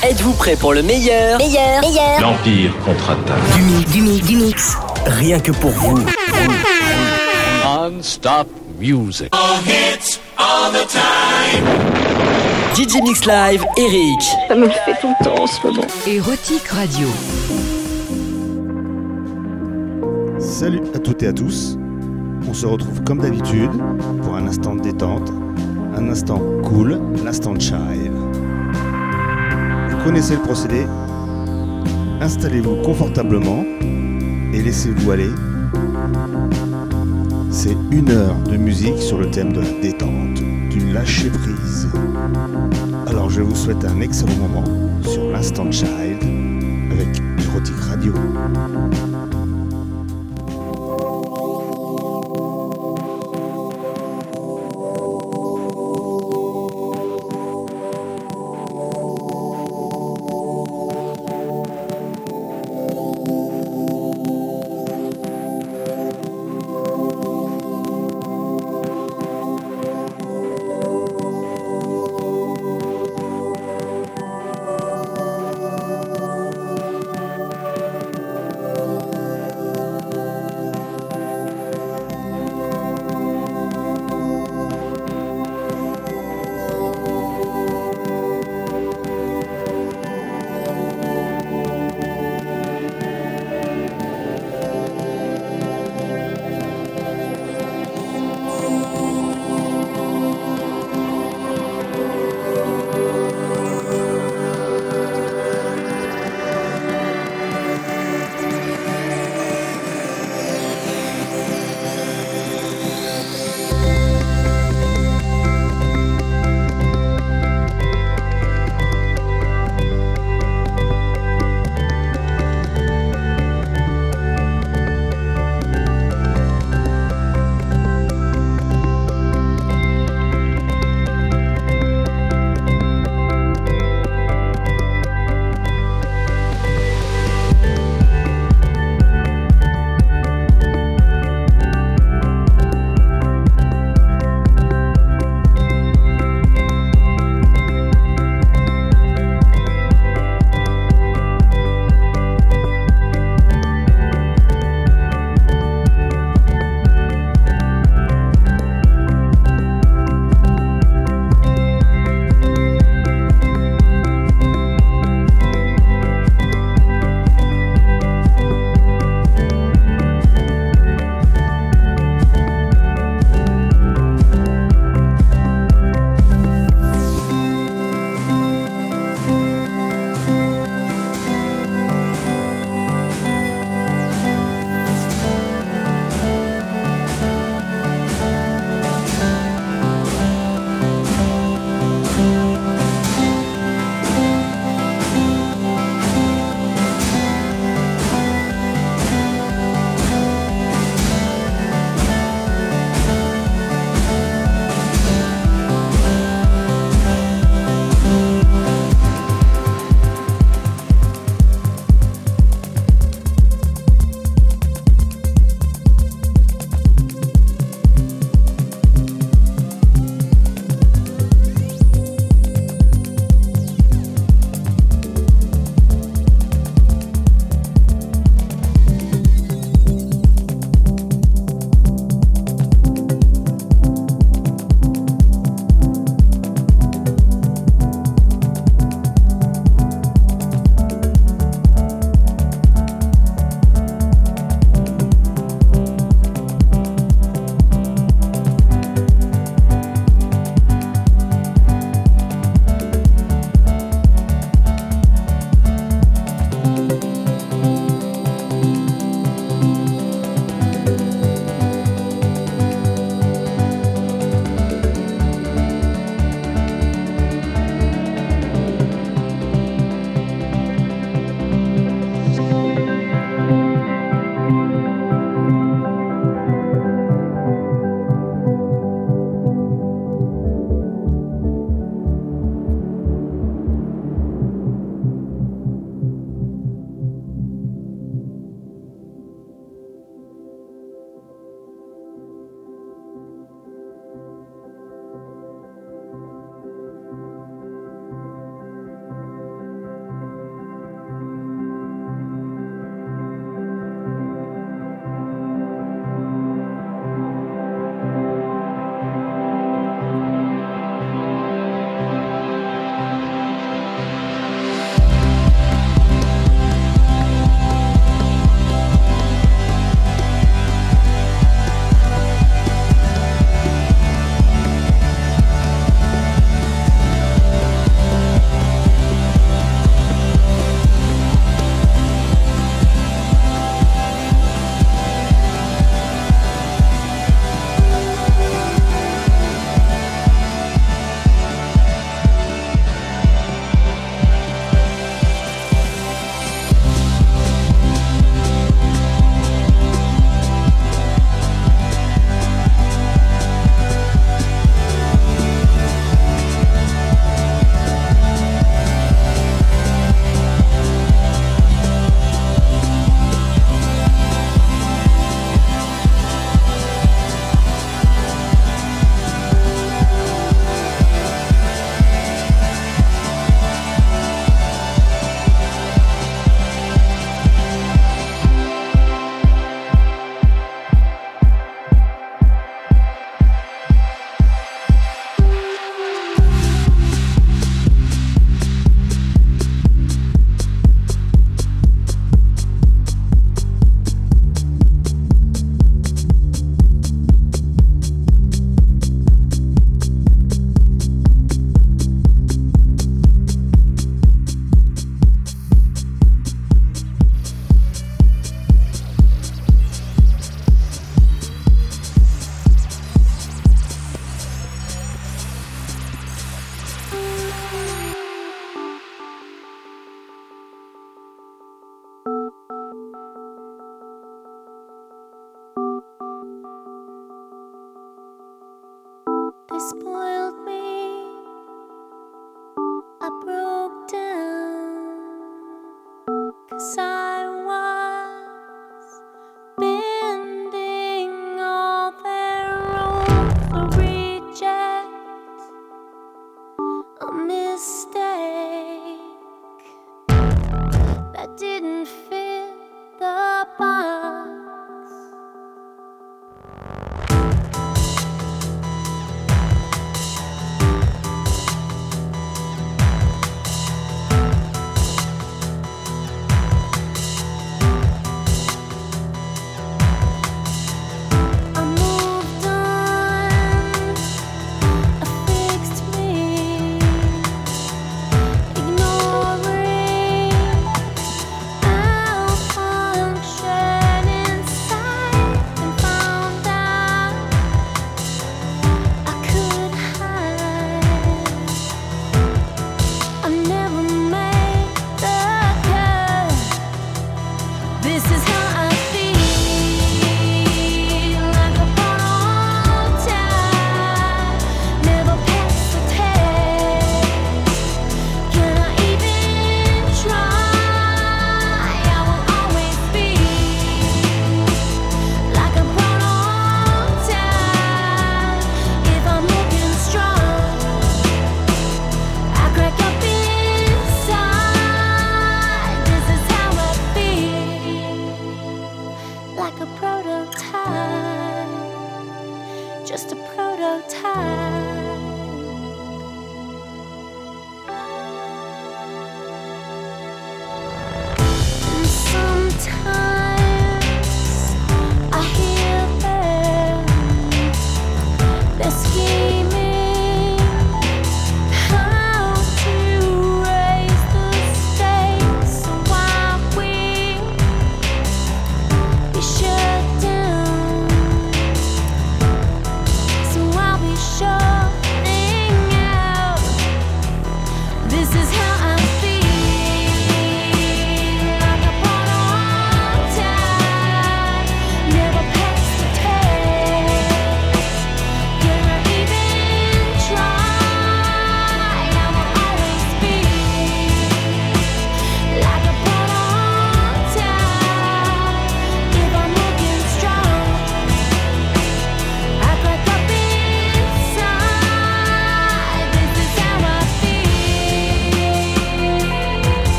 Êtes-vous prêt pour le meilleur Meilleur, meilleur. L'Empire contre-attaque. Du mix, du mix, du mix. Rien que pour vous. Non-stop music. DJ Mix Live, Eric. Ça me le fait tout le temps en ce moment. Érotique Radio. Salut à toutes et à tous. On se retrouve comme d'habitude pour un instant de détente, un instant cool, l'instant child. Connaissez le procédé Installez-vous confortablement et laissez-vous aller. C'est une heure de musique sur le thème de la détente, du lâcher prise. Alors je vous souhaite un excellent moment sur l'instant child avec Erotic Radio.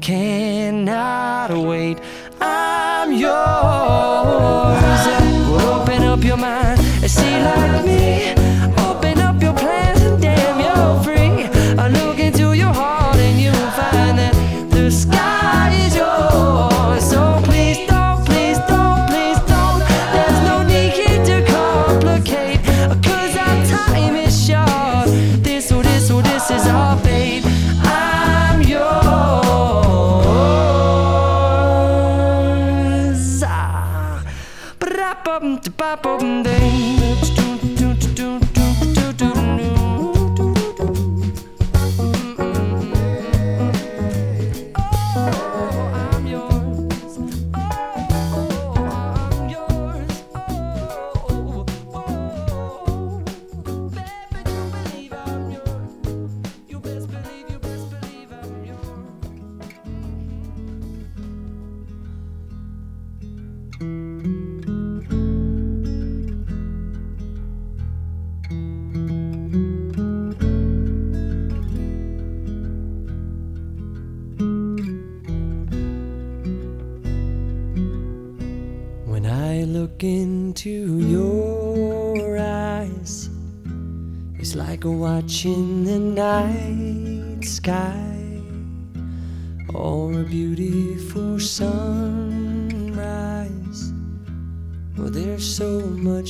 cannot wait. I'm yours. Well, open up your mind and see like me.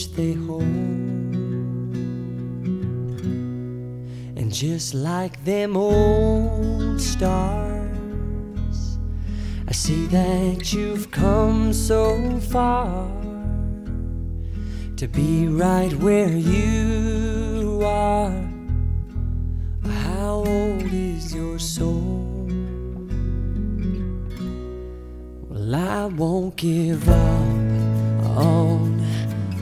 Much they hold. And just like them old stars, I see that you've come so far to be right where you are. How old is your soul? Well, I won't give up on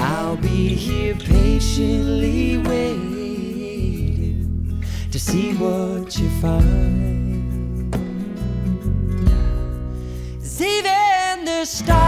I'll be here patiently waiting to see what you find. even the stars,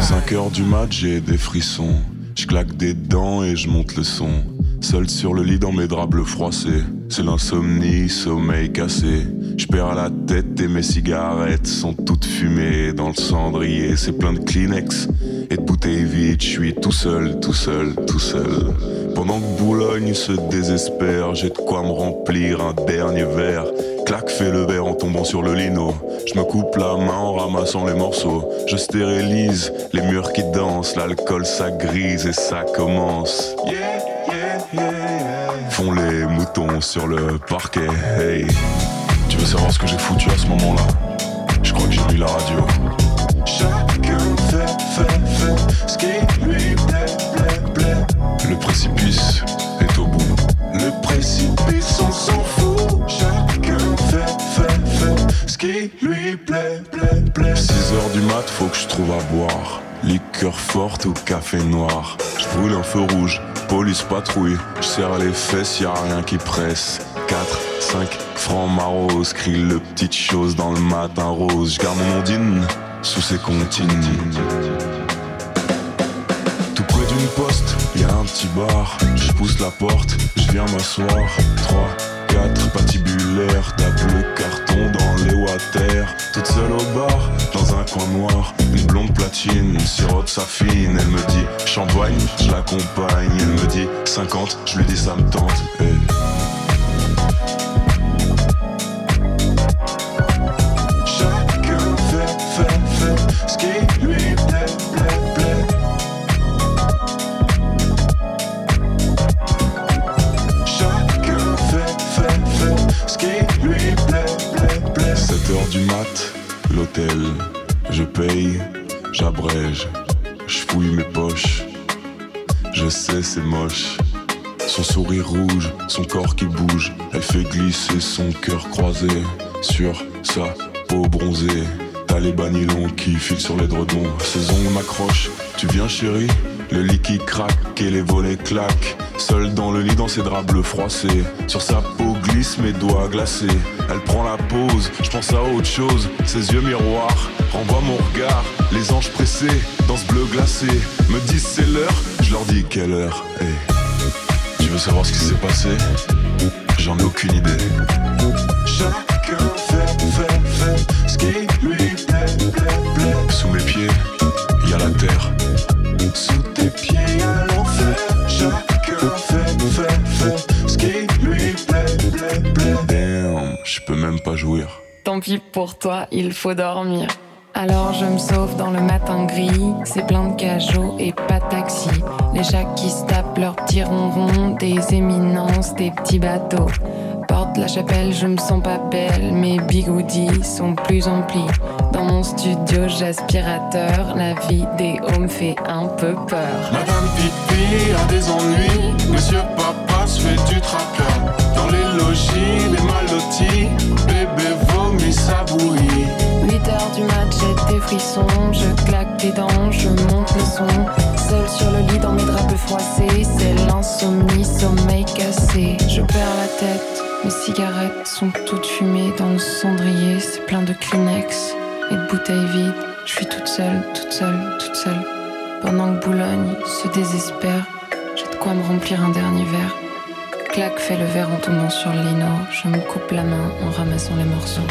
5 heures du mat, j'ai des frissons. Je claque des dents et je monte le son. Seul sur le lit dans mes draps bleus froissés. C'est l'insomnie, sommeil cassé. Je perds la tête et mes cigarettes sont toutes fumées dans le cendrier. C'est plein de Kleenex et de bouteilles vides. Je suis tout seul, tout seul, tout seul. Pendant que Boulogne se désespère, j'ai de quoi me remplir un dernier verre. Clac, fais le verre en tombant sur le lino. Je me coupe la main en ramassant les morceaux. Je stérilise les murs qui dansent. L'alcool ça grise et ça commence. Font les moutons sur le parquet. Hey, tu veux savoir ce que j'ai foutu à ce moment-là? Je crois que j'ai mis la radio. Chacun fait, fait, fait ce qui lui plaît, plaît, plaît. Le précipice est au bout. Le précipice, on s'en fout. Ce qui lui plaît, plaît, plaît. 6 heures du mat, faut que je trouve à boire. Liqueur forte ou café noir. Je brûle un feu rouge, police patrouille. Je serre les fesses, y a rien qui presse. 4, 5 francs marose, crie le petite chose dans le matin rose. Je garde mon ondine sous ses comptines. Tout près d'une poste, y a un petit bar. Je pousse la porte, je viens m'asseoir. 3, 4 patibulaires, tape le dans les water. Toute seule au bar, dans un coin noir. Une blonde platine, sirote sa fine. Elle me dit champagne, je l'accompagne. Elle me dit 50, je lui dis ça me tente. Hey. Fait, fait, fait ce qui lui plaît, plaît, plaît. Chacun fait, fait, fait ce qui lui du mat, l'hôtel. Je paye, j'abrège, je fouille mes poches. Je sais, c'est moche. Son sourire rouge, son corps qui bouge. Elle fait glisser son cœur croisé sur sa peau bronzée. T'as les banylons qui filent sur les dredons. Ses ongles m'accrochent. Tu viens, chérie? Le lit qui craque et les volets claquent. Seule dans le lit, dans ses draps bleus froissés. Sur sa peau mes doigts glacés. Elle prend la pause, je pense à autre chose. Ses yeux miroirs renvoient mon regard. Les anges pressés dans ce bleu glacé me disent c'est l'heure. Je leur dis quelle heure. Hey. Tu veux savoir ce qui s'est passé? J'en ai aucune idée. Chacun fait, fait, fait ce qui lui plaît, plaît, plaît. Sous mes pieds, y a la terre. Pour toi, il faut dormir. Alors je me sauve dans le matin gris, c'est plein de cajots et pas taxi. Les chats qui se tapent leurs petits ronrons, des éminences, des petits bateaux. Porte la chapelle, je me sens pas belle, mes bigoudis sont plus emplis. Dans mon studio, j'aspirateur, la vidéo me fait un peu peur. Madame Pipi a des ennuis, Monsieur Papa se fait du traqueur. Les logis, les mal lotis, bébé vomit sa bouillie. 8 heures du mat, j'ai des frissons, je claque des dents, je monte le son. Seul sur le lit dans mes draps froissés, c'est l'insomnie, sommeil cassé. Je perds la tête, mes cigarettes sont toutes fumées dans le cendrier, c'est plein de Kleenex et de bouteilles vides. Je suis toute seule, toute seule, toute seule. Pendant que Boulogne se désespère, j'ai de quoi me remplir un dernier verre. Clac fait le verre en tombant sur le lino, je me coupe la main en ramassant les morceaux.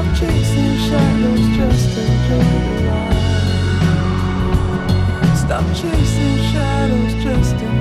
Stop chasing shadows, just enjoy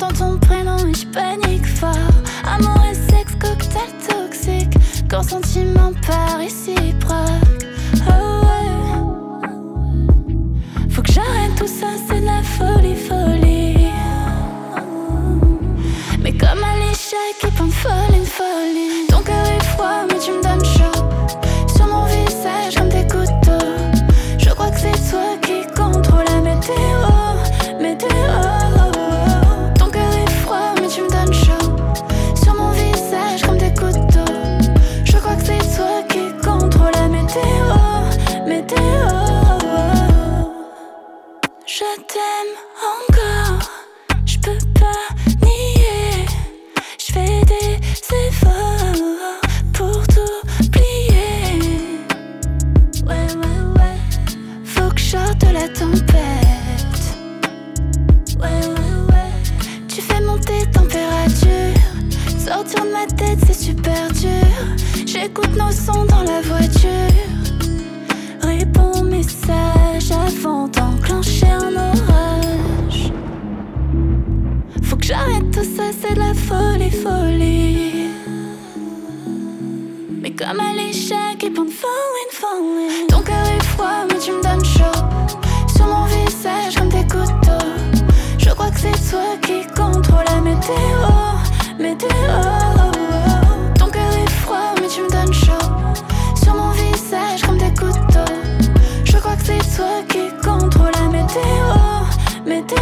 J'entends ton prénom et je panique Comme à l'échec et pendant falling, falling. Ton cœur est froid, mais tu me donnes chaud. Sur mon visage, comme des couteaux. Je crois que c'est toi qui contrôle la météo. Météo. Ton cœur est froid, mais tu me donnes chaud. Sur mon visage, comme des couteaux. Je crois que c'est toi qui contrôle la météo. Météo.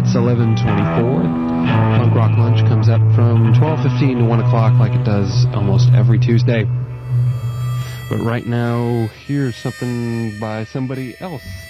it's 11:24. Punk Rock Lunch comes up from 12:15 to 1 o'clock, like it does almost every Tuesday. But right now, here's something by somebody else.